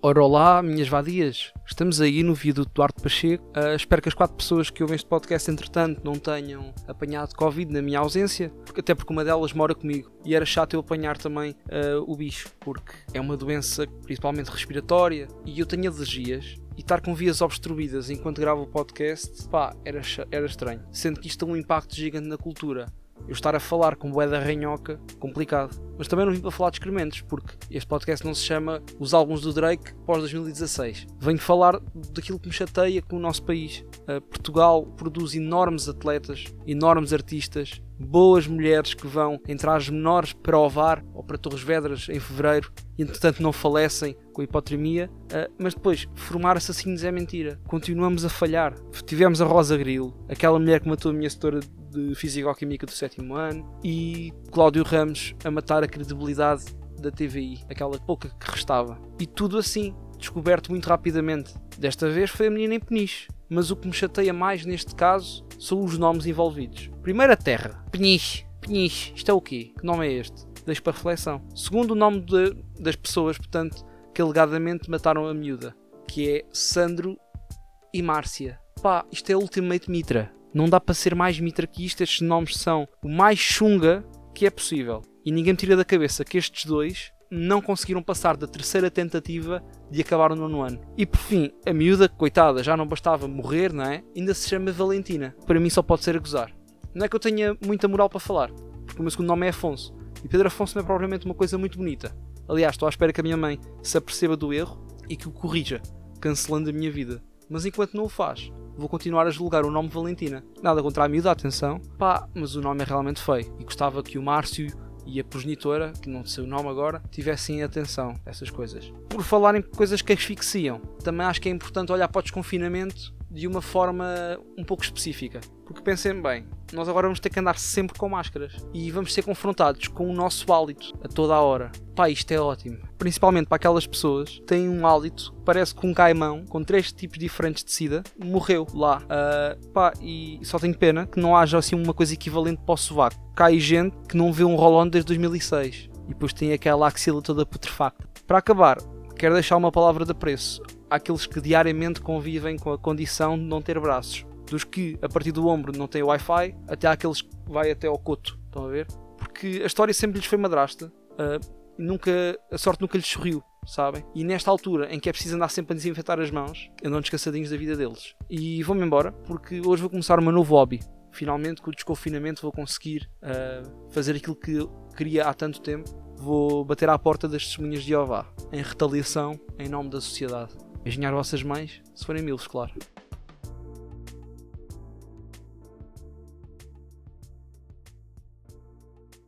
Ora olá, minhas vadias. Estamos aí no viaduto Duarte Pacheco. Uh, espero que as quatro pessoas que ouvem este podcast, entretanto, não tenham apanhado Covid na minha ausência, porque, até porque uma delas mora comigo e era chato eu apanhar também uh, o bicho, porque é uma doença principalmente respiratória e eu tenho alergias. E estar com vias obstruídas enquanto gravo o podcast, pá, era, era estranho. Sendo que isto tem um impacto gigante na cultura eu estar a falar com bué da ranhoca, complicado. Mas também não vim para falar de excrementos, porque este podcast não se chama Os Álbuns do Drake pós-2016. Venho falar daquilo que me chateia com o nosso país. Uh, Portugal produz enormes atletas, enormes artistas, boas mulheres que vão entrar as menores para Ovar ou para Torres Vedras em Fevereiro e entretanto não falecem com hipotermia, uh, mas depois formar assassinos é mentira. Continuamos a falhar. Tivemos a Rosa Grilo, aquela mulher que matou a minha setora de Físico-Química do sétimo ano, e Cláudio Ramos a matar a credibilidade da TVI, aquela pouca que restava. E tudo assim, descoberto muito rapidamente. Desta vez foi a menina em Peniche, mas o que me chateia mais neste caso são os nomes envolvidos. Primeiro a Terra, Peniche. Peniche, isto é o quê? Que nome é este? Deixo para reflexão. Segundo o nome de, das pessoas, portanto, que alegadamente mataram a miúda, que é Sandro e Márcia. Pá, isto é Ultimate Mitra. Não dá para ser mais mitra que isto. Estes nomes são o mais chunga que é possível. E ninguém me tira da cabeça que estes dois não conseguiram passar da terceira tentativa de acabar o nono ano. E por fim, a miúda, coitada, já não bastava morrer, não é? Ainda se chama Valentina. Para mim só pode ser a gozar. Não é que eu tenha muita moral para falar, porque o meu segundo nome é Afonso. E Pedro Afonso não é propriamente uma coisa muito bonita. Aliás, estou à espera que a minha mãe se aperceba do erro e que o corrija, cancelando a minha vida. Mas enquanto não o faz, vou continuar a julgar o nome Valentina. Nada contra a miúda, atenção. Pá, mas o nome é realmente feio. E gostava que o Márcio e a progenitora, que não sei o nome agora, tivessem atenção a essas coisas. Por falar em coisas que asfixiam, também acho que é importante olhar para o desconfinamento de uma forma um pouco específica. Porque pensem bem, nós agora vamos ter que andar sempre com máscaras e vamos ser confrontados com o nosso hálito a toda a hora. Pá, isto é ótimo. Principalmente para aquelas pessoas que têm um hálito que parece que um caimão com três tipos diferentes de sida morreu lá. Uh, pá, e só tenho pena que não haja assim uma coisa equivalente para o sovaco. Cai gente que não vê um roll-on desde 2006 e depois tem aquela axila toda putrefacta. Para acabar, quero deixar uma palavra de apreço àqueles que diariamente convivem com a condição de não ter braços. Dos que a partir do ombro não têm Wi-Fi, até àqueles que vai até ao coto. Estão a ver? Porque a história sempre lhes foi madrasta. Uh, nunca, a sorte nunca lhes sorriu, sabem? E nesta altura em que é preciso andar sempre a desinfetar as mãos, andam descansadinhos da vida deles. E vou-me embora, porque hoje vou começar meu novo hobby. Finalmente, com o desconfinamento, vou conseguir uh, fazer aquilo que queria há tanto tempo. Vou bater à porta das testemunhas de Jeová, em retaliação em nome da sociedade. Engenhar vossas mães, se forem milos, claro.